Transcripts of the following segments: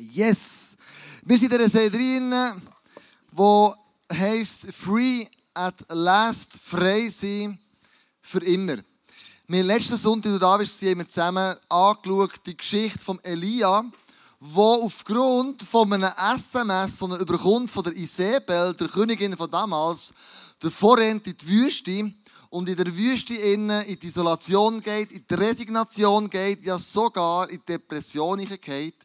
Yes! Wir sind in einer Serie drin, die heisst Free at Last, frei sein für immer. Wir haben letzten Sonntag, du da bist, haben wir zusammen angeschaut, die Geschichte von Elia, wo aufgrund von einem SMS, von einer überkommt von der Isabel, der Königin von damals, der Vorrent in die Wüste und in der Wüste in die Isolation geht, in die Resignation geht, ja sogar in die Depression geht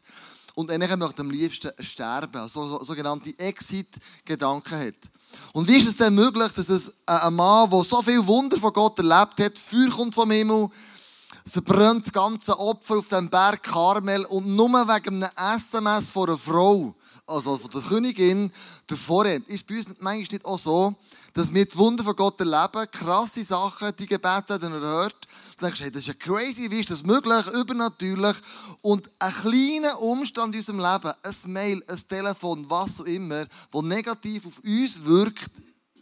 und eigentlich möchte am liebsten sterben, also so, sogenannte Exit-Gedanken hat. Und wie ist es denn möglich, dass es ein Mann, der so viel Wunder von Gott erlebt hat, Feuer kommt vom Himmel, verbrennt das ganze Opfer auf dem Berg Karmel und nur wegen einem SMS von einer Frau, also von der Königin, der Vorhand, ist bei uns manchmal nicht auch so, dass wir die Wunder von Gott erleben, krasse Sachen, die Gebete, die er hört. Denkst, hey, das ist ja crazy, wie ist das möglich, übernatürlich. Und ein kleiner Umstand in unserem Leben, ein Mail, ein Telefon, was auch immer, das negativ auf uns wirkt,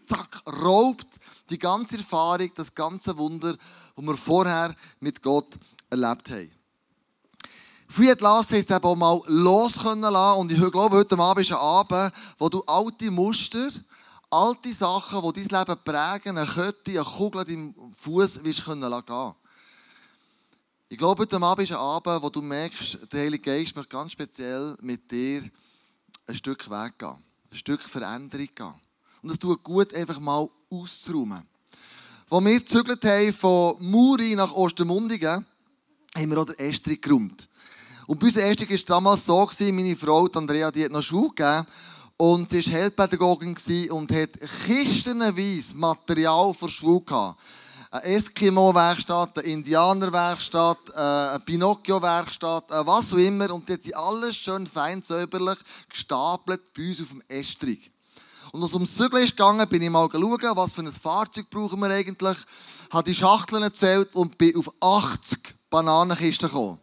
zack, raubt die ganze Erfahrung, das ganze Wunder, das wir vorher mit Gott erlebt haben. Free at Last heisst eben auch mal los können lassen. Und ich glaube, heute Abend ist ein Abend, wo du alte Muster, alte Sachen, die dein Leben prägen, eine Kette, eine Kugel deinem Fuß, wirst können lassen. Ich glaube, heute Abend ist ein Abend, wo du merkst, der Heilige Geist möchte ganz speziell mit dir ein Stück Weg gehen, ein Stück Veränderung gehen. Und es tut gut, einfach mal auszuräumen. Als wir gezügelt haben von Muri nach Ostermundigen, haben wir auch den Estrich geräumt. Und bei uns Estrich war es damals so, meine Frau, Andrea, die hat noch Schule gegeben. Und sie war Heilpädagogin und hat kistenweise Material für Schule gehabt. Eine Eskimo-Werkstatt, eine Indianer-Werkstatt, äh, eine Pinocchio-Werkstatt, äh, was auch immer. Und die hat sie alles schön fein säuberlich gestapelt bei uns auf dem Estrich. Und als es ums Zügeln ist gegangen, bin ich mal schauen, was für ein Fahrzeug brauchen wir eigentlich. Habe die Schachteln erzählt und bin auf 80 Bananenkisten gekommen.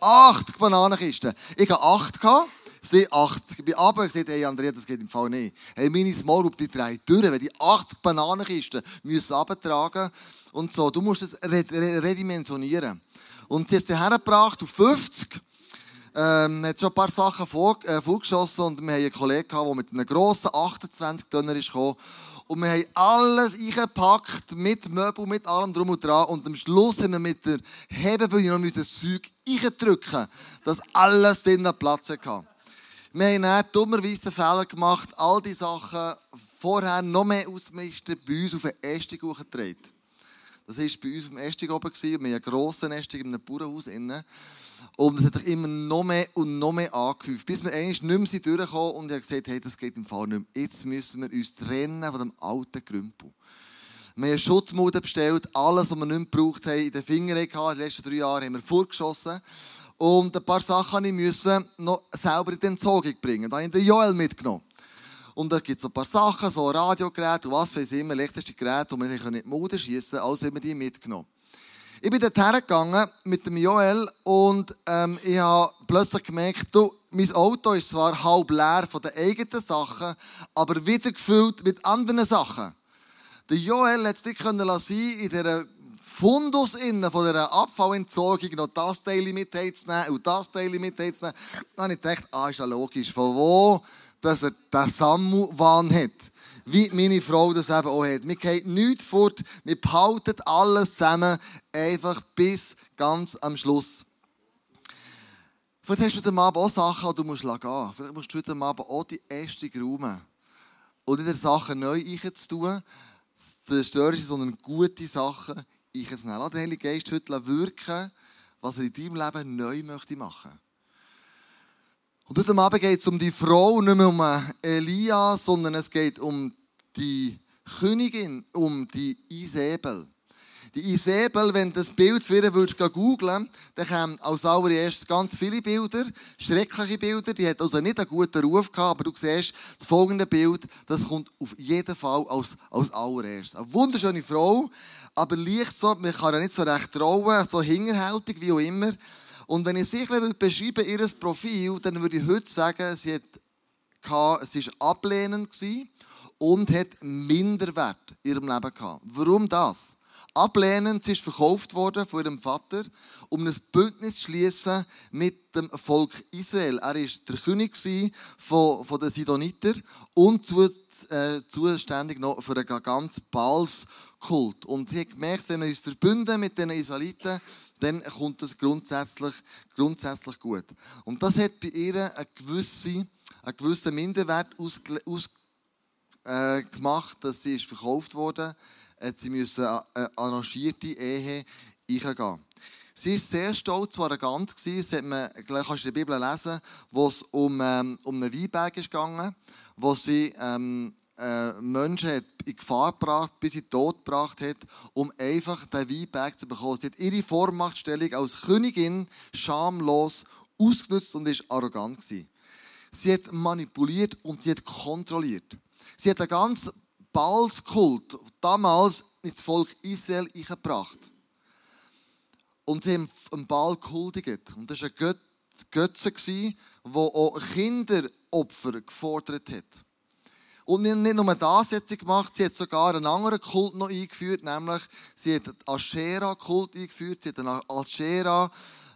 80 Bananenkisten. Ich hatte 8 gehabt. Sie 80. Ich bin runter und gesagt, hey Andrea, das geht im Fall nicht. Hey, meine Small Group, die drei durch, wenn die 80 Bananenkisten müssen abtragen und so. Du musst es redimensionieren. Und sie hat sie hergebracht auf 50. Ähm, hat schon ein paar Sachen vor, äh, vorgeschossen und wir haben einen Kollegen der mit einem grossen 28 Tonner ist gekommen. Und wir haben alles eingepackt, mit Möbel, mit allem drum und dran. Und am Schluss haben wir mit der Hebebühne noch das Zeug eindrücken, dass alles Sinn Platz hatte. Wir haben dann dummerweise den Fehler gemacht, all die Sachen vorher noch mehr ausmisten, bei uns auf den Estig hochgetragen. Das war bei uns auf dem Estig oben. Wir haben einen grossen Estig in einem Bauernhaus. Und es hat sich immer noch mehr und noch mehr angehäuft. Bis wir eigentlich nicht mehr durchgekommen und ich habe gesagt, hey, das geht im Fall nicht mehr. Jetzt müssen wir uns trennen von dem alten Grümpel. Wir haben Schutzmode bestellt, alles, was wir nicht mehr gebraucht haben, in den Fingern gehabt. In den letzten drei Jahren haben wir vorgeschossen. Und ein paar Sachen musste ich noch selber in die Entsorgung bringen. Da habe ich den Joel mitgenommen. Und da gibt es so ein paar Sachen, so Radiogeräte und was weiß ich immer, elektrische Geräte, die man nicht mit Mode schießen können, also wir die mitgenommen. Ich bin dort hergegangen mit dem Joel und ähm, ich habe plötzlich gemerkt, du, mein Auto ist zwar halb leer von den eigenen Sachen, aber wieder gefüllt mit anderen Sachen. Der Joel hat es nicht sein in dieser Fundus innen von dieser Abfallentsorgung noch das Teil mit heimzunehmen und das Teil mit heimzunehmen. Dann habe ich gedacht, ah, ist ja logisch, von wo dass er den Sammu-Wahn hat. Wie meine Frau das eben auch hat. Wir gehen nichts fort, wir behalten alles zusammen, einfach bis ganz am Schluss. Vielleicht hast du heute Abend auch Sachen, die du musst gehen. Vielleicht musst du heute Abend auch die erste räumen. Und nicht Sachen neu einzutun, zerstören, sondern gute Sachen ich es nicht. Lass den Heiligen Geist heute wirken, was er in deinem Leben neu möchte machen. Und heute Abend geht es um die Frau, nicht mehr um Elia, sondern es geht um die Königin, um die Isabel. Die Isabel, wenn du das Bild für würdest googeln, dann kommen als allererstes ganz viele Bilder, schreckliche Bilder, die hat also nicht einen guten Ruf gehabt, aber du siehst, das folgende Bild, das kommt auf jeden Fall als, als allererstes. Eine wunderschöne Frau, aber leicht so, man kann ja nicht so recht trauen, so hingerhältig wie auch immer. Und wenn ich sie beschreiben ihr Profil, dann würde ich heute sagen, sie, hat, sie war ablehnend und hat Minderwert in ihrem Leben gehabt. Warum das? ablehnend. Sie ist verkauft worden von ihrem Vater, um ein Bündnis zu schließen mit dem Volk Israel. Er war der König von, von den Sidoniter und zu, äh, zuständig noch für einen ganzen Baalskult. Und sie hat gemerkt, wenn wir uns verbünden mit den Israeliten, dann kommt das grundsätzlich, grundsätzlich gut. Und das hat bei ihr eine gewisse, einen gewissen Minderwert ausgemacht, aus, äh, dass sie ist verkauft wurde. Sie müssen eine arrangierte Ehe eingehen. Sie war sehr stolz und arrogant. Das hat man, kannst du in der Bibel lesen, wo es um, ähm, um einen Weinberg ging, wo sie ähm, äh, Menschen hat in Gefahr gebracht, bis sie tot gebracht hat, um einfach den Weinberg zu bekommen. Sie hat ihre Vormachtstellung als Königin schamlos ausgenutzt und ist arrogant gewesen. Sie hat manipuliert und sie hat kontrolliert. Sie hat einen ganz Balskult damals ins Volk Israel eingebracht. Und sie haben einen Ball gehuldigt. Und das war ein Götze, der auch Kinderopfer gefordert hat. Und nicht nur das hat sie gemacht, sie hat sogar einen anderen Kult noch eingeführt, nämlich sie hat den Aschera-Kult eingeführt, sie hat eine Aschera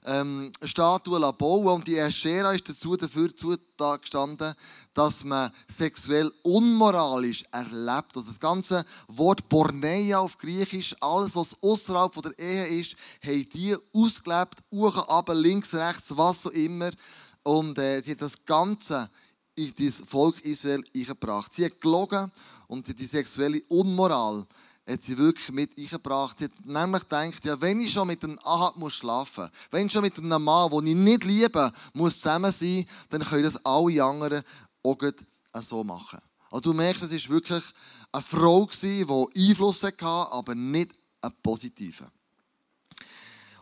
ähm, bauen und die Aschera ist dazu dafür gestanden, dass man sexuell unmoralisch erlebt. Also das ganze Wort Porneia auf Griechisch, alles was außerhalb der Ehe ist, haben die ausgelebt, Uchen aber links, rechts, was auch immer. Und äh, die hat das Ganze das Volk Israel eingebracht. Sie hat gelogen und die sexuelle Unmoral hat sie wirklich mit eingebracht. Sie hat nämlich gedacht, ja, wenn ich schon mit einem Ahab muss schlafen muss, wenn ich schon mit einem Mann, den ich nicht liebe, muss zusammen sein, dann können das alle anderen auch so machen. Also du merkst, es war wirklich eine Frau, die Einfluss hatte, aber nicht einen positiven.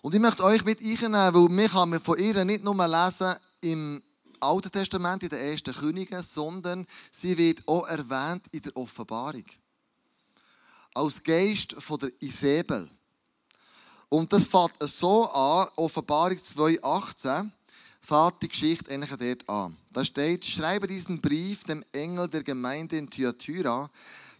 Und ich möchte euch mit einnehmen, weil wir von ihr nicht nur lesen im Alten Testament, in den ersten Königen, sondern sie wird auch erwähnt in der Offenbarung. Als Geist von der Isabel. Und das fängt so an, Offenbarung 2,18, fängt die Geschichte eigentlich dort an. Da steht, schreibe diesen Brief dem Engel der Gemeinde in Thyatira.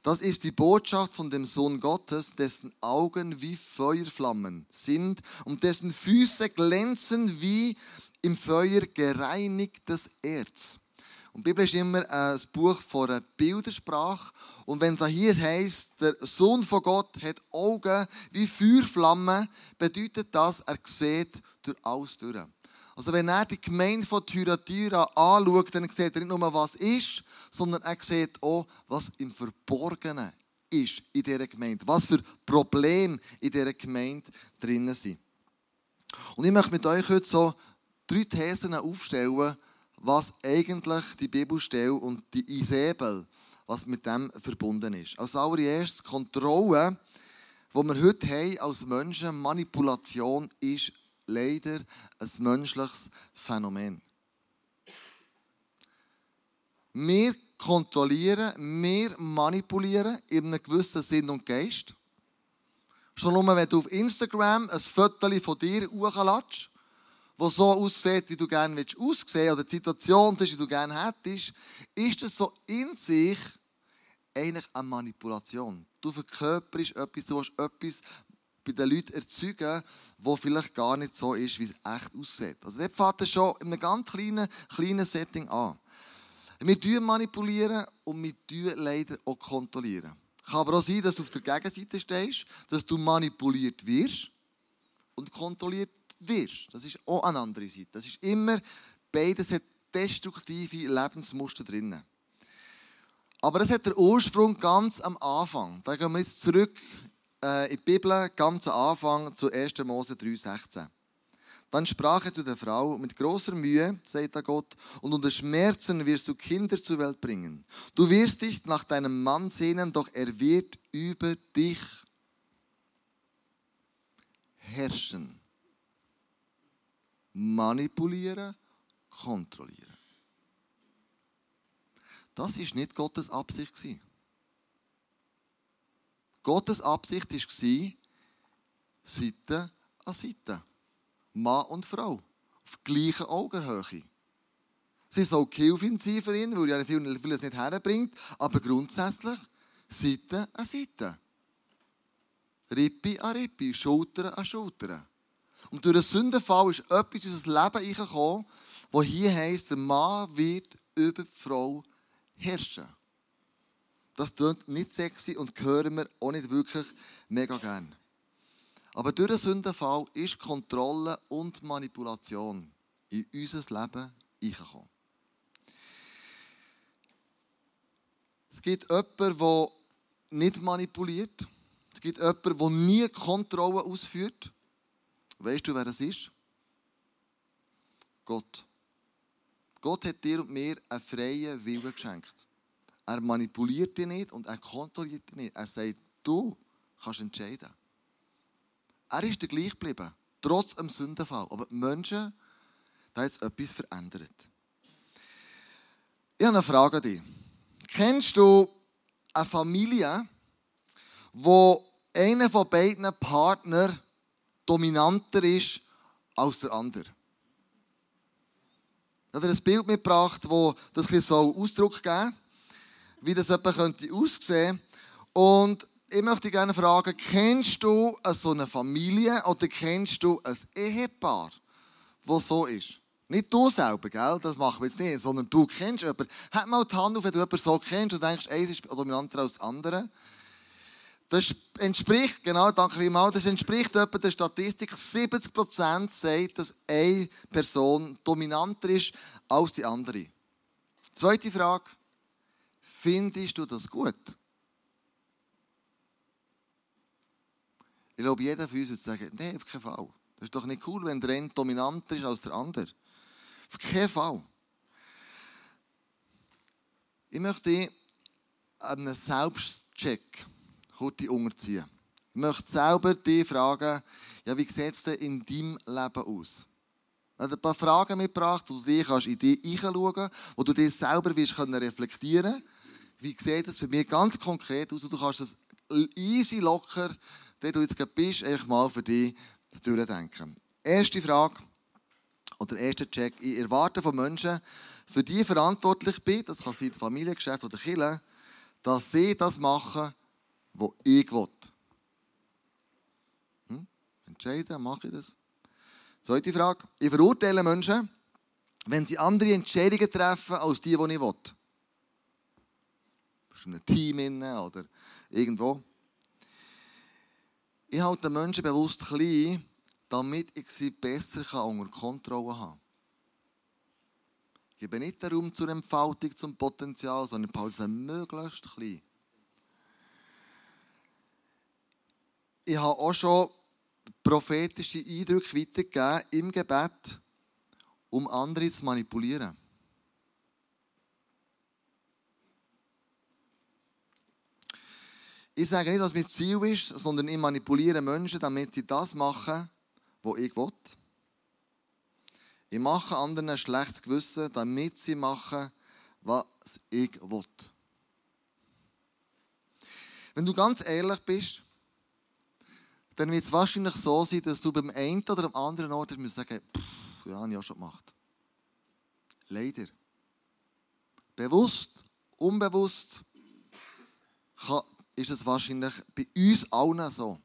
Das ist die Botschaft von dem Sohn Gottes, dessen Augen wie Feuerflammen sind und dessen Füße glänzen wie im Feuer gereinigtes Erz. Und die Bibel ist immer ein Buch von einer Bildersprache. Und wenn es hier heißt, der Sohn von Gott hat Augen wie Feuerflammen, bedeutet das, er sieht durch alles durch. Also wenn er die Gemeinde von Thyatira anschaut, dann sieht er nicht nur, was ist, sondern er sieht auch, was im Verborgenen ist in dieser Gemeinde. Was für Probleme in dieser Gemeinde drinnen sind. Und ich möchte mit euch heute so drei Thesen aufstellen, was eigentlich die Bibelstelle und die Isabel, was mit dem verbunden ist. Als allererstes Kontrolle, die wir heute haben als Menschen, Manipulation ist leider ein menschliches Phänomen. Wir kontrollieren, wir manipulieren in einem gewissen Sinn und Geist. Schon nur, wenn du auf Instagram ein Foto von dir hochladest, wo so aussieht, wie du gerne aussehen oder die Situation wie du gerne hättest, ist das so in sich eigentlich eine Manipulation. Du verkörperst etwas, du willst etwas bei den Leuten erzeugen, wo vielleicht gar nicht so ist, wie es echt aussieht. Also dort fängt es schon in einem ganz kleinen, kleinen Setting an. Wir manipulieren und wir leider auch kontrollieren. Kann aber auch sein, dass du auf der Gegenseite stehst, dass du manipuliert wirst und kontrolliert wirst. Das ist auch eine andere Seite. Das ist immer, beides hat destruktive Lebensmuster drin. Aber es hat den Ursprung ganz am Anfang. Da gehen wir jetzt zurück äh, in die Bibel, ganz am Anfang zu 1. Mose 3,16. Dann sprach er zu der Frau, mit großer Mühe, sagt er Gott, und unter Schmerzen wirst du Kinder zur Welt bringen. Du wirst dich nach deinem Mann sehnen, doch er wird über dich herrschen manipulieren, kontrollieren. Das ist nicht Gottes Absicht. Gottes Absicht war, Seite an Seite. Mann und Frau. Auf gleicher Augenhöhe. Sie soll Gehilfin sein für ihn, weil er vieles nicht herbringt, aber grundsätzlich Seite an Seite. Rippe an Rippe, Schulter an Schulter. Und durch den Sündenfall ist etwas in unser Leben reingekommen, wo hier heisst, der Mann wird über die Frau herrschen. Das klingt nicht sexy und hören wir auch nicht wirklich mega gern. Aber durch den Sündenfall ist Kontrolle und Manipulation in unser Leben reingekommen. Es gibt jemanden, der nicht manipuliert. Es gibt jemanden, der nie Kontrolle ausführt. Weißt du, wer das ist? Gott. Gott hat dir und mir einen freien Willen geschenkt. Er manipuliert dich nicht und er kontrolliert dich nicht. Er sagt, du kannst entscheiden. Er ist der gleich geblieben, trotz dem Sündenfall. Aber die Menschen, da hat etwas verändert. Ich habe eine Frage an dich. Kennst du eine Familie, wo einer von beiden Partnern dominanter ist als der andere? Ich habe ein Bild mitgebracht, das das ein so Ausdruck geben wie das etwa könnte aussehen. Und ich möchte gerne fragen, kennst du so eine Familie oder kennst du ein Ehepaar, das so ist? Nicht du selber, gell? das machen wir jetzt nicht, sondern du kennst jemanden. Halt mal die Hand auf, wenn du jemanden so kennst und denkst, eins ist dominanter als das andere. Das entspricht, genau, danke vielmals, das entspricht etwa der Statistik, 70% sagt, dass eine Person dominanter ist als die andere. Zweite Frage, findest du das gut? Ich glaube, jeder von uns würde sagen, nein, auf keinen Fall. Das ist doch nicht cool, wenn der eine dominanter ist als der andere. Auf keinen Fall. Ich möchte einen Selbstcheck kurz unterziehen. Ich möchte selber dich fragen, ja, wie sieht es denn in deinem Leben aus? Ich habe ein paar Fragen mitgebracht, wo du dich in dich hineinschauen kannst, wo du dich selber wirst reflektieren kannst. Wie sieht das für mich ganz konkret aus? Du kannst das easy, locker, der du jetzt bist, einfach mal für dich durchdenken. Erste Frage oder erster Check. Ich erwarte von Menschen, für die ich verantwortlich bin, das kann sein Familiengeschäft oder Kirche, dass sie das machen, was ich will. Hm? Entscheiden, mache ich das? Zweite Frage. Ich verurteile Menschen, wenn sie andere Entscheidungen treffen, als die, die ich will. in einem Team oder irgendwo. Ich halte Menschen bewusst klein, damit ich sie besser unter Kontrolle haben kann. Ich gebe nicht den Raum zur Entfaltung, zum Potenzial, sondern ich halte sie möglichst klein. Ich habe auch schon prophetische Eindrücke weitergegeben im Gebet, um andere zu manipulieren. Ich sage nicht, dass mein Ziel ist, sondern ich manipuliere Menschen, damit sie das machen, was ich will. Ich mache anderen ein schlechtes Gewissen, damit sie machen, was ich will. Wenn du ganz ehrlich bist, dann wird es wahrscheinlich so sein, dass du beim einen oder anderen Ort sagen musst, ja, habe ich auch schon gemacht. Leider. Bewusst, unbewusst ist es wahrscheinlich bei uns allen so.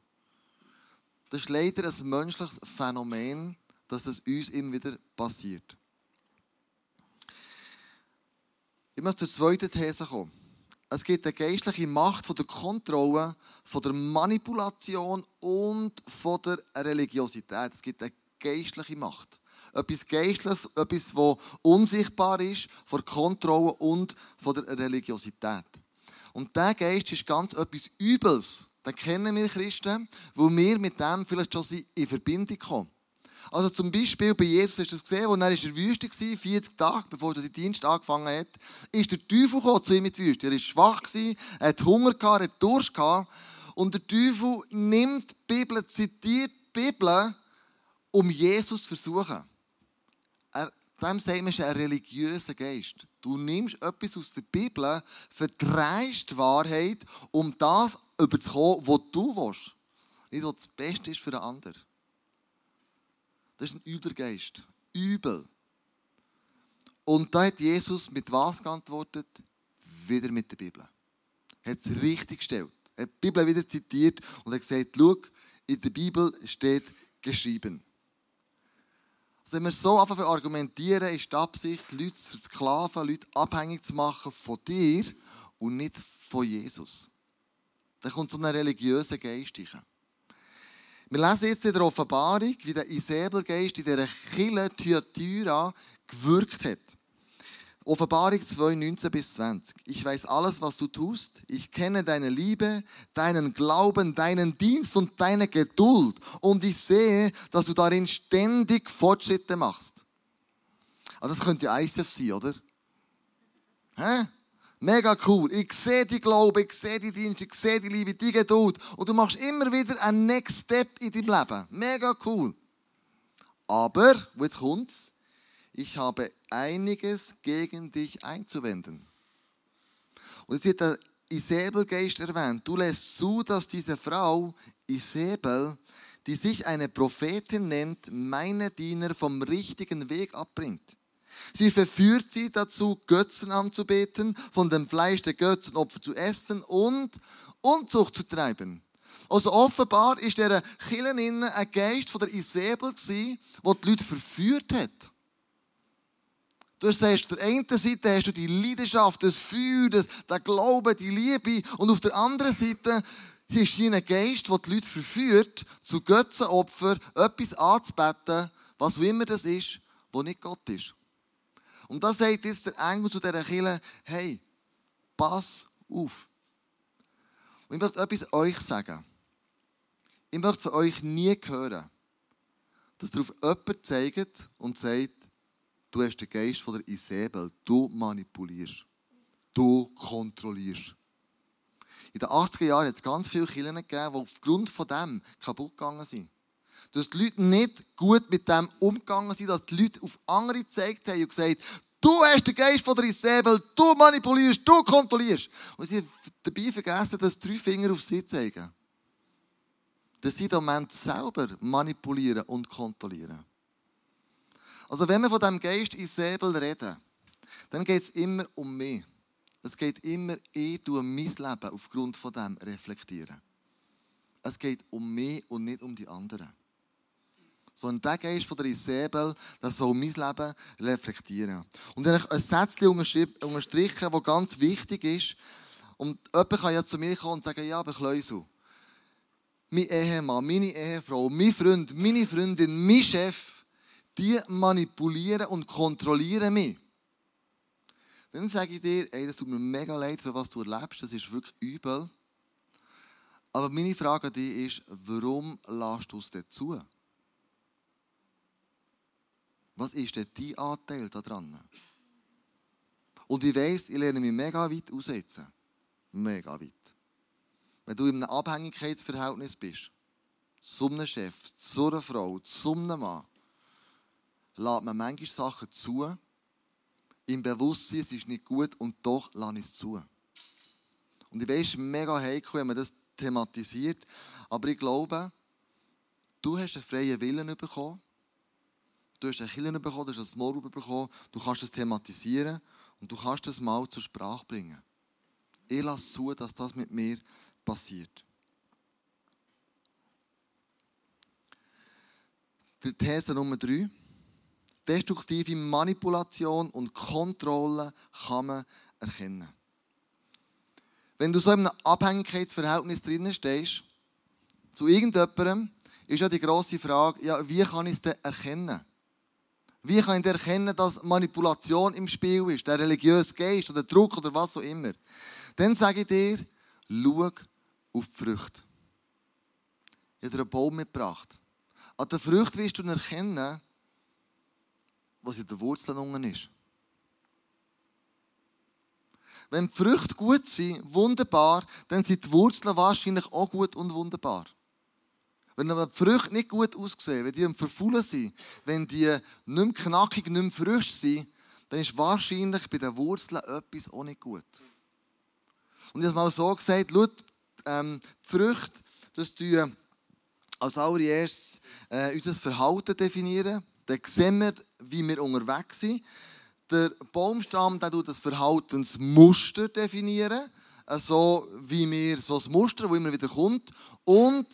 Das ist leider ein menschliches Phänomen, dass es uns immer wieder passiert. Ich möchte zur zweiten These kommen. Es gibt eine geistliche Macht von der Kontrolle, von der Manipulation und von der Religiosität. Es gibt eine geistliche Macht. Etwas Geistliches, etwas, das unsichtbar ist, von der Kontrolle und von der Religiosität. Und dieser Geist ist ganz etwas Übles. Den kennen wir Christen, wo wir mit dem vielleicht schon in Verbindung kommen. Also zum Beispiel bei Jesus du das gesehen, als er in der Wüste war, 40 Tage, bevor er seinen Dienst angefangen hat, ist der Teufel gekommen zu ihm in die Wüste. Er war schwach, er hat Hunger, er hat Durst. Und der Teufel nimmt die Bibel, zitiert die Bibel, um Jesus zu versuchen. Er, dem sagt man, ist ein religiöser Geist. Du nimmst etwas aus der Bibel, verdrehst die Wahrheit, um das überzukommen, was du willst. Nicht, was das Beste ist für den anderen. Das ist ein übler Geist. Übel. Und da hat Jesus mit was geantwortet? Wieder mit der Bibel. Er hat es richtig gestellt. Er hat die Bibel wieder zitiert und hat gesagt, schau, in der Bibel steht geschrieben. Also wenn wir so anfangen argumentieren, ist die Absicht, Leute zu sklaven, Leute abhängig zu machen von dir und nicht von Jesus. Da kommt so eine religiöse Geist rein. Wir lesen jetzt in der Offenbarung, wie der Isabelgeist in dieser Kille Thyatira gewirkt hat. Offenbarung 2, 19 bis 20. Ich weiß alles, was du tust. Ich kenne deine Liebe, deinen Glauben, deinen Dienst und deine Geduld. Und ich sehe, dass du darin ständig Fortschritte machst. Also das könnte ICF sein, oder? Hä? Mega cool. Ich sehe die Glaube, ich sehe die Dienst, ich sehe die Liebe, die Geduld. Und du machst immer wieder einen Next Step in deinem Leben. Mega cool. Aber, jetzt kommt's, ich habe einiges gegen dich einzuwenden. Und jetzt wird der Isabelgeist erwähnt. Du lässt zu, dass diese Frau, Isabel, die sich eine Prophetin nennt, meine Diener vom richtigen Weg abbringt. Sie verführt sie dazu, Götzen anzubeten, von dem Fleisch der Götzenopfer zu essen und Unzucht zu treiben. Also offenbar ist der Killen ein Geist von der Isabel der die Leute verführt hat. Du sagst, auf der einen Seite hast du die Leidenschaft, das Feuer, das, der Glaube, die Liebe und auf der anderen Seite ist sie ein Geist, der die Leute verführt, zu Götzenopfer etwas anzubeten, was auch immer das ist, wo nicht Gott ist. Und da sagt jetzt der Engel zu dieser Kille, hey, pass auf. Und ich möchte etwas euch sagen. Ich möchte von euch nie hören, dass darauf jemand zeigt und sagt, du hast den Geist von der Isabel, du manipulierst, du kontrollierst. In den 80er Jahren hat es ganz viele Kirchen gegeben, die aufgrund von dem kaputt gegangen sind dass die Leute nicht gut mit dem umgegangen sind, dass die Leute auf andere gezeigt haben und gesagt, du hast den Geist von der Isabel, du manipulierst, du kontrollierst. Und sie haben dabei vergessen, dass drei Finger auf sie zeigen. Dass sie im Moment selber manipulieren und kontrollieren. Also wenn wir von dem Geist Isabel reden, dann geht es immer um mich. Es geht immer, ich tue mein Leben aufgrund von dem reflektieren. Es geht um mich und nicht um die anderen sondern der Geist von der Isabel, das soll mein Leben reflektieren. Und ich habe ein Sätzchen unterstrichen, das ganz wichtig ist. Und jemand kann ja zu mir kommen und sagen, ja, aber Kleusel, mein Ehemann, meine Ehefrau, mein Freund, meine Freundin, mein Chef, die manipulieren und kontrollieren mich. Dann sage ich dir, ey, das tut mir mega leid, für was du erlebst, das ist wirklich übel. Aber meine Frage an dich ist, warum lässt du es dir zu? Was ist denn dein Anteil daran? Und ich weiss, ich lerne mich mega weit aussetzen. Mega weit. Wenn du in einem Abhängigkeitsverhältnis bist, zu einem Chef, zu einer Frau, zu einem Mann, lässt man manchmal Sachen zu, im Bewusstsein, es ist nicht gut und doch lasse ich es zu. Und ich weiß, es ist mega heikel, wenn man das thematisiert, aber ich glaube, du hast einen freien Willen bekommen, du hast eine Kille bekommen, du hast ein Small bekommen, du kannst das thematisieren und du kannst das mal zur Sprache bringen. Ich lasse zu, dass das mit mir passiert. Die These Nummer drei. Destruktive Manipulation und Kontrolle kann man erkennen. Wenn du so in einem Abhängigkeitsverhältnis drinnen stehst, zu irgendjemandem, ist ja die grosse Frage, ja, wie kann ich es denn erkennen? Wie kann ich erkennen, dass Manipulation im Spiel ist, der religiöse Geist oder Druck oder was auch immer? Dann sage ich dir, schau auf die Früchte. Ich habe dir einen Baum mitgebracht. An der Frucht wirst du erkennen, was in den Wurzeln unten ist. Wenn die Früchte gut sind, wunderbar, dann sind die Wurzeln wahrscheinlich auch gut und wunderbar. Wenn aber die Früchte nicht gut aussehen, wenn die am Verfaulen sind, wenn die nicht mehr knackig, nicht mehr frisch sind, dann ist wahrscheinlich bei den Wurzeln etwas auch nicht gut. Und ich habe mal so gesagt, schau, ähm, die Früchte, das tun als allererstes äh, unser Verhalten definieren. Dann sehen wir, wie wir unterwegs sind. Der Baumstamm der tut das Verhaltensmuster definieren. so wie wir, so ein Muster, das immer wieder kommt. Und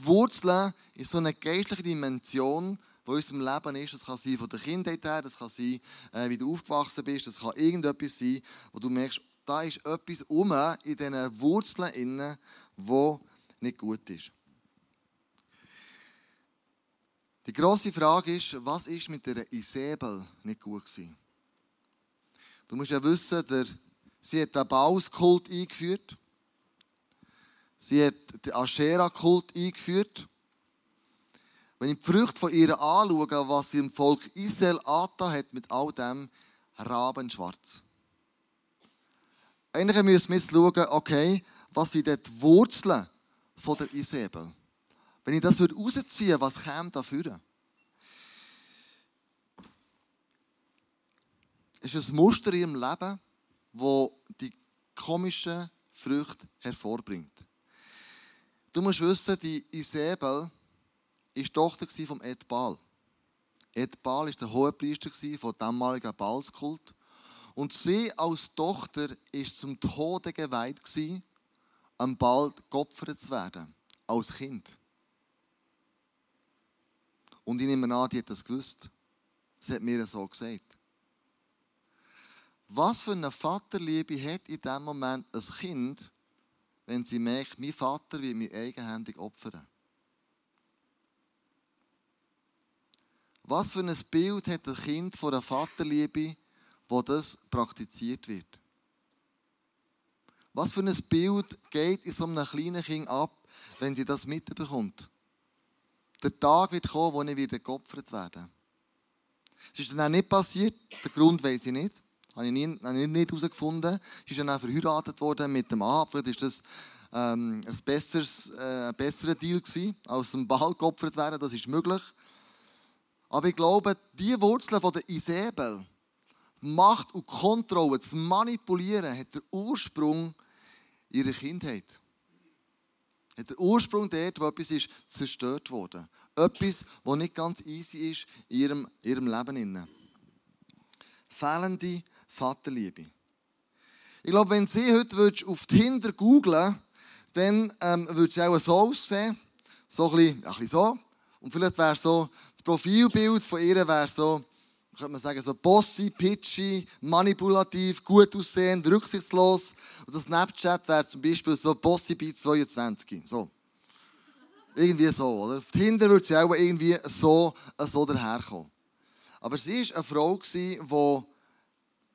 die Wurzeln ist so eine geistliche Dimension, die in unserem Leben ist. Das kann sein von der Kindheit her, das kann sein, äh, wie du aufgewachsen bist, das kann irgendetwas sein, wo du merkst, da ist etwas um in diesen Wurzeln inne, wo nicht gut ist. Die grosse Frage ist, was ist mit der Isabel nicht gut gewesen? Du musst ja wissen, der, sie hat den Bauskult eingeführt. Sie hat den Aschera-Kult eingeführt. Wenn ich die Früchte von ihr anschaue, was sie im Volk Israel angetan hat mit all dem, rabenschwarz. Eigentlich müssen wir jetzt schauen, okay, was sind die Wurzeln von der Isabel? Wenn ich das rausziehen was käme dafür? Es ist ein Muster in ihrem Leben, das die komischen Früchte hervorbringt. Du musst wissen, die Isabel war Tochter von Edbal. Edbal war der Hohepriester von damaligen Balskult. Und sie als Tochter ist zum Tode geweiht, am Ball geopfert zu werden. Als Kind. Und ich nehme an, die hat das gewusst. Sie hat mir so gesagt. Was für eine Vaterliebe hat in diesem Moment ein Kind, wenn sie merkt, mein Vater will mich eigenhändig opfern? Was für ein Bild hat ein Kind von einer Vaterliebe, wo das praktiziert wird? Was für ein Bild geht in so einem kleinen Kind ab, wenn sie das mitbekommt? Der Tag wird kommen, wo ich wieder geopfert werde. Es ist dann auch nicht passiert, der Grund weiß ich nicht. Habe ich, habe ich nicht herausgefunden. Sie ist dann auch verheiratet worden mit dem Ahab. Vielleicht war das ähm, ein, besseres, äh, ein besserer Deal gewesen, als ein Ball geopfert werden. Das ist möglich. Aber ich glaube, die Wurzeln von der Isabel, Macht und Kontrolle, zu manipulieren, hat der Ursprung ihrer Kindheit. Hat der Ursprung dort, wo etwas ist, zerstört wurde. Etwas, was nicht ganz easy ist in ihrem, ihrem Leben. Fehlende Vaterliebe. Ich glaube, wenn Sie heute auf Tinder googlen dann ähm, würde sie auch so aussehen. So ein bisschen, ein bisschen so. Und vielleicht wäre so, das Profilbild von ihr wäre so, könnte man sagen, so bossy, pitchy, manipulativ, gut aussehend, rücksichtslos. Und das Snapchat wäre zum Beispiel so bossy bei 22. So. Irgendwie so, oder? Auf Tinder würde sie auch irgendwie so, so daherkommen. Aber sie war eine Frau, die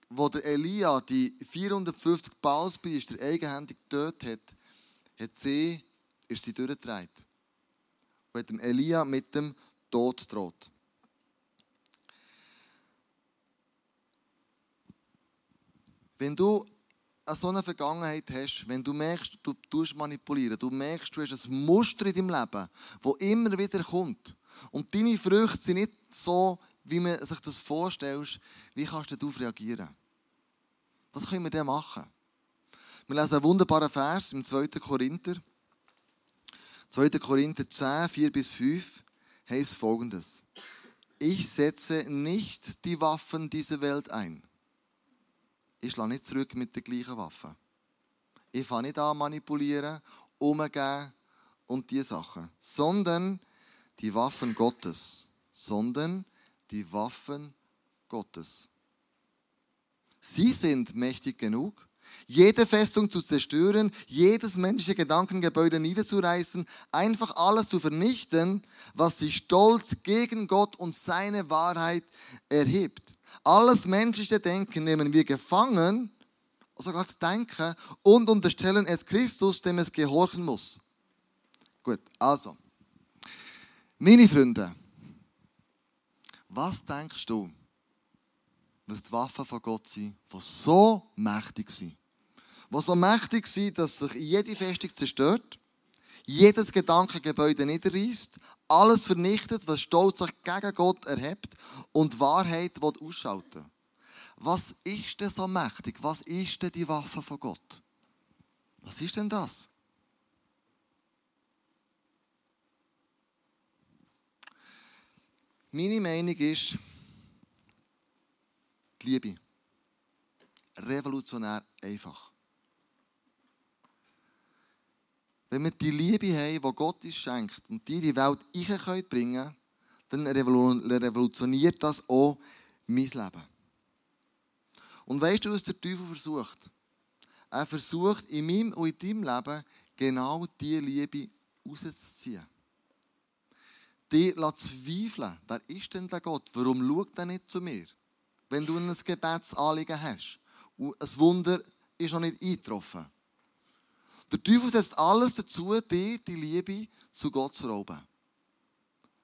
wo der Elia die 450 Baalspriester eigenhändig getötet hat, hat sie, ist sie durchgetragen. Und hat dem Elia mit dem Tod droht. Wenn du eine so eine Vergangenheit hast, wenn du merkst, du tust manipulieren, du merkst, du hast ein Muster in deinem Leben, das immer wieder kommt und deine Früchte sind nicht so wie man sich das vorstellt, wie kannst du darauf reagieren? Was können wir denn machen? Wir lesen einen wunderbaren Vers im 2. Korinther. 2. Korinther 10, 4 bis 5 heißt folgendes. Ich setze nicht die Waffen dieser Welt ein. Ich schlage nicht zurück mit den gleichen Waffen. Ich fange nicht an manipulieren, umgehen und diese Sachen. Sondern die Waffen Gottes. Sondern die Waffen Gottes. Sie sind mächtig genug, jede Festung zu zerstören, jedes menschliche Gedankengebäude niederzureißen, einfach alles zu vernichten, was sich stolz gegen Gott und seine Wahrheit erhebt. Alles menschliche Denken nehmen wir gefangen, sogar das Denken, und unterstellen es Christus, dem es gehorchen muss. Gut, also, meine Freunde, was denkst du, was die Waffen von Gott sind, die so mächtig sind? Die so mächtig sind, dass sich jede Festung zerstört, jedes Gedankengebäude niederreißt, alles vernichtet, was stolz sich gegen Gott erhebt und Wahrheit ausschalten Was ist denn so mächtig? Was ist denn die Waffe von Gott? Was ist denn das? Meine Meinung ist, die Liebe. Revolutionär einfach. wenn wir die Liebe haben, die Gott uns schenkt und die in die Welt bringen können, dann revolutioniert das auch mein Leben. Und weißt du, was der Teufel versucht? Er versucht in meinem und in deinem Leben genau diese Liebe rauszuziehen. Die zweifeln. Wer ist denn der Gott? Warum schaut er nicht zu mir? Wenn du ein Gebetsanliegen hast und ein Wunder ist noch nicht eingetroffen. Der Teufel setzt alles dazu, dir die Liebe zu Gott zu rauben.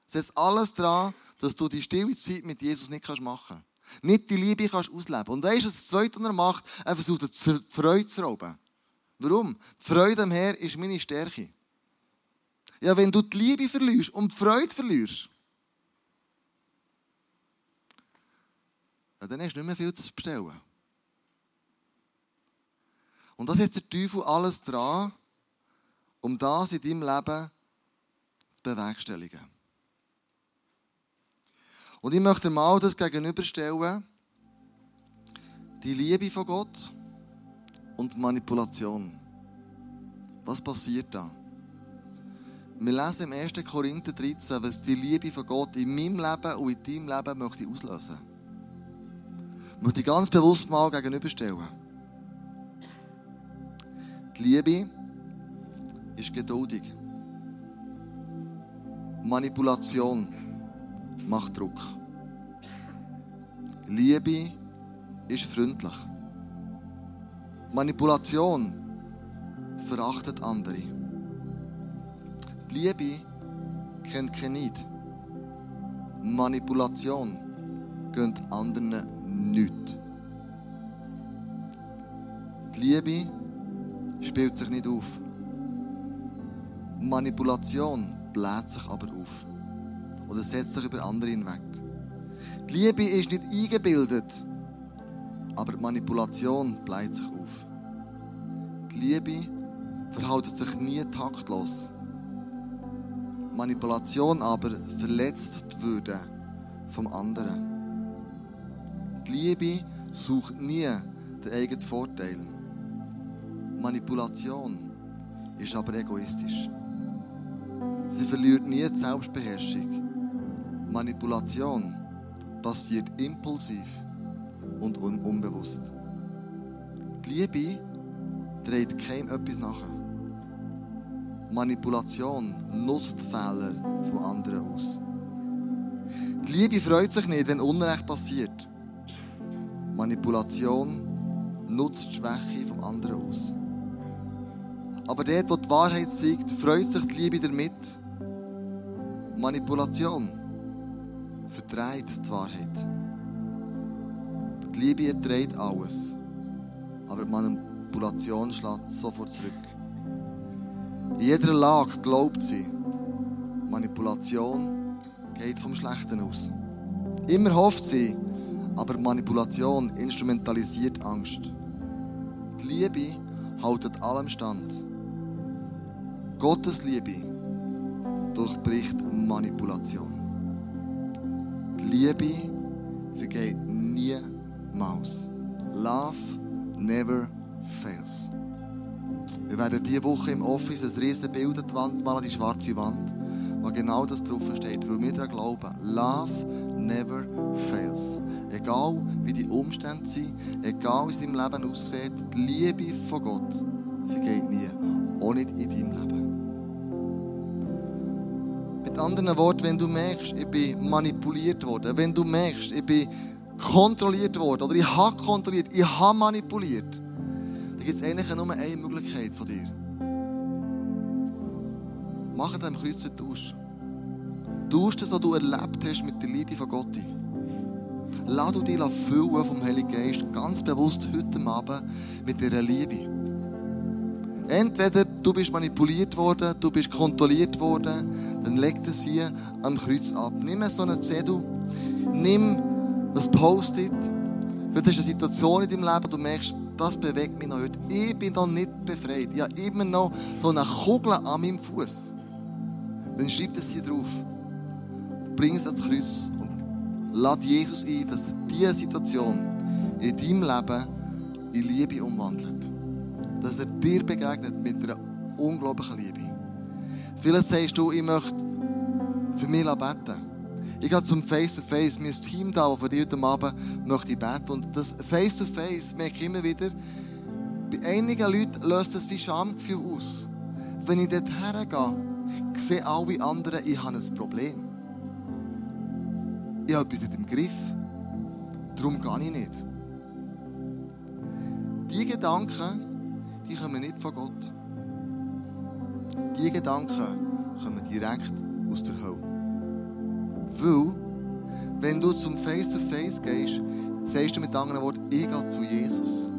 Setzt alles daran, dass du die stille Zeit mit Jesus nicht machen kannst. Nicht die Liebe kannst ausleben. Und weißt du, was das Zweite, was er macht? Er versucht, die Freude zu rauben. Warum? Die Freude am Herr ist meine Stärke. Ja, wenn du die Liebe verlierst und die Freude verlierst, ja, dann hast du nicht mehr viel zu bestellen. Und das setzt der Teufel alles dran, um das in deinem Leben zu bewerkstelligen. Und ich möchte mal das gegenüberstellen, die Liebe von Gott und Manipulation. Was passiert da? Wir lesen im 1. Korinther 13, was die Liebe von Gott in meinem Leben und in deinem Leben möchte auslösen. Ich möchte ganz bewusst mal gegenüberstellen. Die Liebe ist geduldig. Manipulation macht Druck. Liebe ist freundlich. Manipulation verachtet andere. Die Liebe kennt kein Neid. Manipulation gönnt anderen nichts. Die Liebe spielt sich nicht auf. Manipulation bläht sich aber auf. Oder setzt sich über andere hinweg. Die Liebe ist nicht eingebildet, aber die Manipulation bleibt sich auf. Die Liebe verhält sich nie taktlos. Manipulation aber verletzt die Würde vom anderen. Die Liebe sucht nie den eigenen Vorteil. Manipulation ist aber egoistisch. Sie verliert nie die Selbstbeherrschung. Manipulation passiert impulsiv und unbewusst. Die Liebe dreht keinem etwas nach. Manipulation nutzt Fehler von anderen aus. Die Liebe freut sich nicht, wenn Unrecht passiert. Manipulation nutzt die Schwäche vom anderen aus. Aber dort, wo die Wahrheit siegt, freut sich die Liebe damit. Manipulation verdreht die Wahrheit. Die Liebe erträgt alles, aber die Manipulation schlägt sofort zurück. In jeder Lage glaubt sie, Manipulation geht vom Schlechten aus. Immer hofft sie, aber Manipulation instrumentalisiert Angst. Die Liebe haltet allem stand. Gottes Liebe durchbricht Manipulation. Die Liebe vergeht niemals. Love never fails. Wir werden diese Woche im Office ein riesen Bild an die Wand malen, die schwarze Wand, wo genau das drauf steht, weil wir daran glauben. Love never fails. Egal wie die Umstände sind, egal wie es im Leben aussieht, die Liebe von Gott vergeht nie. Auch nicht in deinem Leben. Mit anderen Worten, wenn du merkst, ich bin manipuliert worden, wenn du merkst, ich bin kontrolliert worden oder ich habe kontrolliert, ich habe manipuliert, dann gibt es eigentlich nur eine Möglichkeit von dir. Mach dem Kreuz einen Tausch. Tausch das, was du erlebt hast mit der Liebe von Gott. Lass du dich füllen vom Heiligen Geist ganz bewusst heute Abend mit dieser Liebe. Entweder du bist manipuliert worden, du bist kontrolliert worden, dann leg das hier am Kreuz ab. Nimm so einen Zettel, nimm ein Post-it. Vielleicht du eine Situation in deinem Leben, du merkst, das bewegt mich noch heute. Ich bin noch nicht befreit. Ich habe immer noch so eine Kugel an meinem Fuß. Dann schreib das hier drauf. Bring es ans Kreuz und lad Jesus ein, dass diese Situation in deinem Leben in Liebe umwandelt dass er dir begegnet mit einer unglaublichen Liebe. Vielleicht sagst du, ich möchte für mich beten. Ich gehe zum Face-to-Face, -face. mein Team da, das für dich heute Abend möchte beten. Und das Face-to-Face merke ich immer wieder, bei einigen Leuten löst das wie Schamgefühl aus. Wenn ich dort hergehe, sehen alle anderen, ich habe ein Problem. Ich habe etwas nicht im Griff. Darum gehe ich nicht. Diese Gedanken, die kommen nicht von Gott. Diese Gedanken kommen direkt aus der Hölle. Weil, wenn du zum Face-to-Face -face gehst, sagst du mit anderen Worten, ich gehe zu Jesus.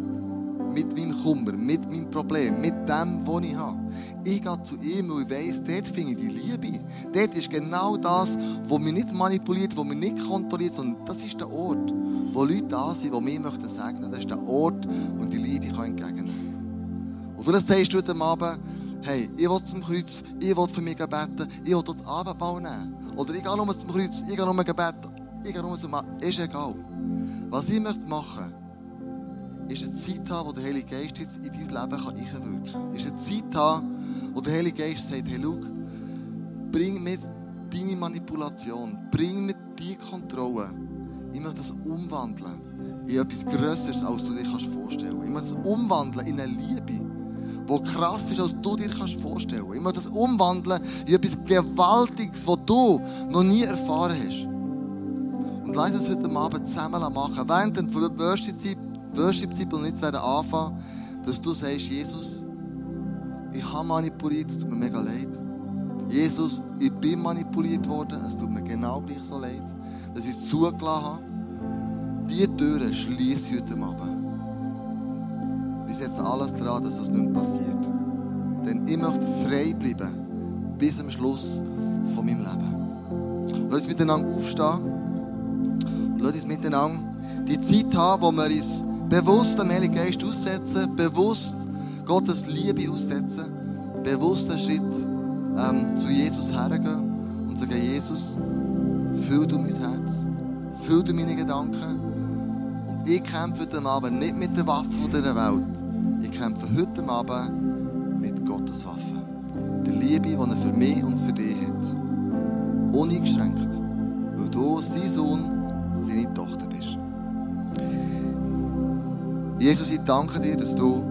Mit meinem Kummer, mit meinem Problem, mit dem, was ich habe. Ich gehe zu ihm, weil ich weiss, dort finde ich die Liebe. Dort ist genau das, was mich nicht manipuliert, was mich nicht kontrolliert, sondern das ist der Ort, wo Leute da sind, die mich möchten segnen. Das ist der Ort, wo die Liebe entgegennehmen kann. Und vielleicht sagst du heute Abend, hey, ich will zum Kreuz, ich will für mich beten, ich will das Abendbau nehmen. Oder ich gehe nur zum Kreuz, ich gehe nur beten, ich gehe nur zum Ist egal. Was ich möchte machen ist eine Zeit haben, wo der Heilige Geist jetzt in dein Leben einwirken kann. Ist eine Zeit haben, wo der Heilige Geist sagt, hey, schau, bring mir deine Manipulation, bring mir die Kontrolle. Ich möchte das umwandeln in etwas Größeres, als du dir vorstellen kannst. Ich möchte das umwandeln in eine Liebe wo krass ist, als du dir kannst vorstellen kannst. Ich möchte das umwandeln in etwas Gewaltiges, was du noch nie erfahren hast. Und lass uns heute Abend zusammen machen. Während der Worship-Zeit und jetzt werden anfangen, dass du sagst, Jesus, ich habe manipuliert, es tut mir mega leid. Jesus, ich bin manipuliert worden, es tut mir genau gleich so leid, dass ich es zugelassen habe. Diese Türen schließe ich heute Abend ich setze alles daran, dass das nicht passiert. Denn ich möchte frei bleiben bis zum Schluss von meinem Leben. Lass uns miteinander aufstehen und lass uns miteinander die Zeit haben, wo wir uns bewusst dem Heiligen Geist aussetzen, bewusst Gottes Liebe aussetzen, bewusst einen Schritt ähm, zu Jesus hergehen und sagen, Jesus, füll du mein Herz, füll du meine Gedanken und ich kämpfe heute Abend nicht mit den Waffen dieser Welt, ich kämpfe heute Abend mit Gottes Waffe. Der Liebe, die er für mich und für dich hat. Uneingeschränkt. Weil du sein Sohn, seine Tochter bist. Jesus, ich danke dir, dass du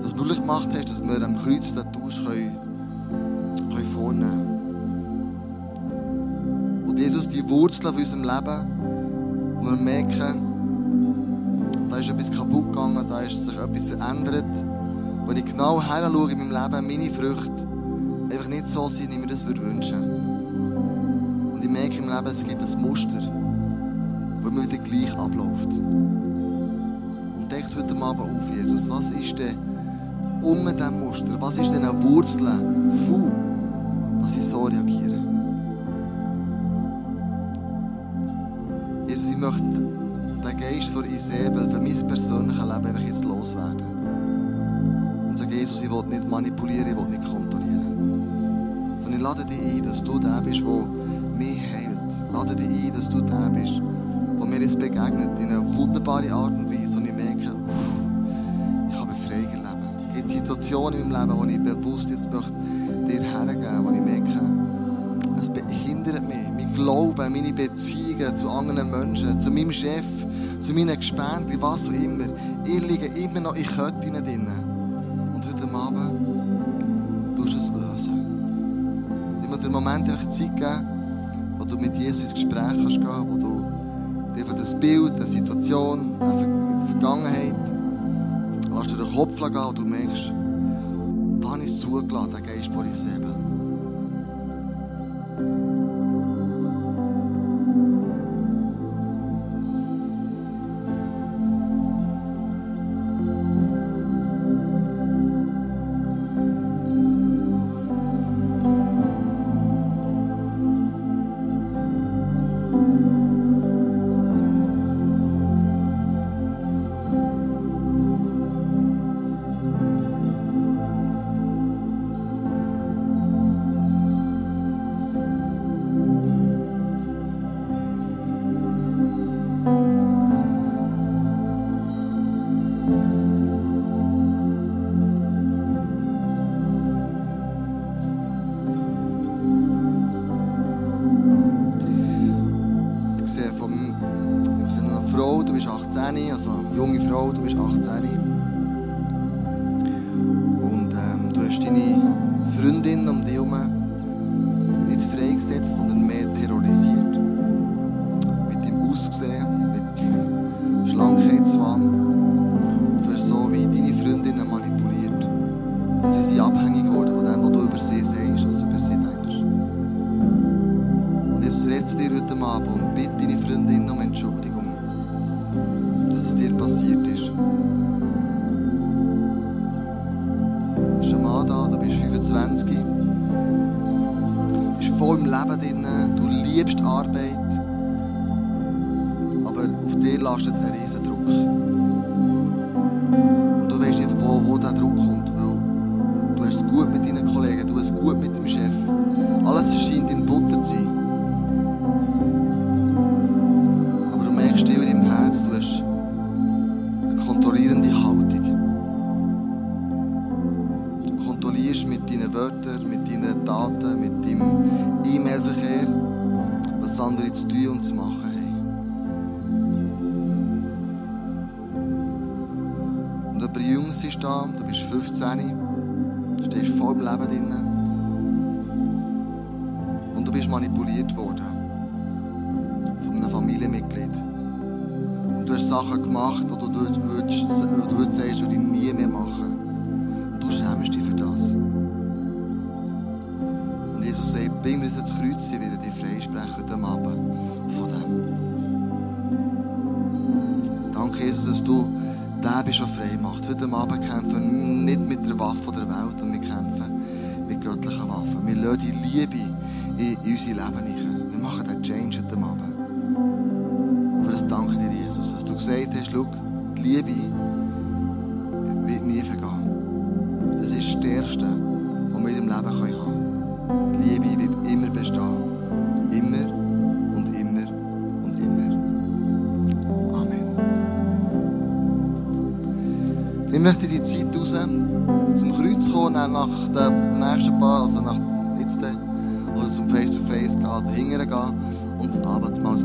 das möglich gemacht hast, dass wir am Kreuz den Tausch können, können vornehmen Und Jesus, die Wurzeln von unserem Leben, wo wir merken, etwas kaputt gegangen, da ist sich etwas verändert. Wenn ich genau her schaue in meinem Leben, meine Früchte einfach nicht so sind, wie ich mir das wünschen Und ich merke im Leben, es gibt ein Muster, das immer wieder gleich abläuft. Und denkt heute Abend auf, Jesus, was ist denn unter diesem Muster, was ist denn eine Wurzel von, dass ich so reagiere? Jesus, ich möchte Geist von Isabel für mein persönliches Leben einfach jetzt loswerden. Und sage, Jesus, ich will nicht manipulieren, ich will nicht kontrollieren. Sondern ich lade dich ein, dass du der bist, der mich heilt. Lade dich ein, dass du der bist, der mir jetzt begegnet in einer wunderbaren Art und Weise. Und ich merke, uff, ich habe frei gelebt. Es gibt Situationen in meinem Leben, wo ich bewusst jetzt möchte dir hergeben, wo ich merke, es behindert mich, mein Glauben, meine Beziehungen zu anderen Menschen, zu meinem Chef, zu meinen Gespendli, was auch immer. Ihr liegt immer noch in Köttinnen drin. Und heute Abend tust du es lösen. Ich möchte dir einen Moment einfach Zeit geben, wo du mit Jesus ins Gespräch kannst gehen, wo du dir das Bild, der Situation, in der Vergangenheit, lass dir den Kopf gehen und du merkst, wann ist zugelassen, der Geist von Isabel. junge worden. Von einem Familienmitglied. Und du hast Sachen gemacht, die du, dort würdest, du würdest sagst, du die nie mehr machen. Und du schämst dich für das. Und Jesus sagt, bring mir das Kreuz, ich werde dich freisprechen heute Abend von dem. Danke, Jesus, dass du den bist, der frei macht. Heute Abend kämpfen wir nicht mit der Waffe der Welt, sondern wir kämpfen mit göttlichen Waffen. Wir lassen die Liebe in unser Leben rein. Machen den Change heute Abend. Für das danke dir, Jesus, dass du gesagt hast, schau, die Liebe wird nie vergehen. Das ist das Stärkste, was wir im Leben haben können. Die Liebe wird immer bestehen. Immer und immer und immer. Amen. Ich möchte die Zeit raus, zum Kreuz kommen, nach den nächsten paar, also nach hingehen, und das Abendmahl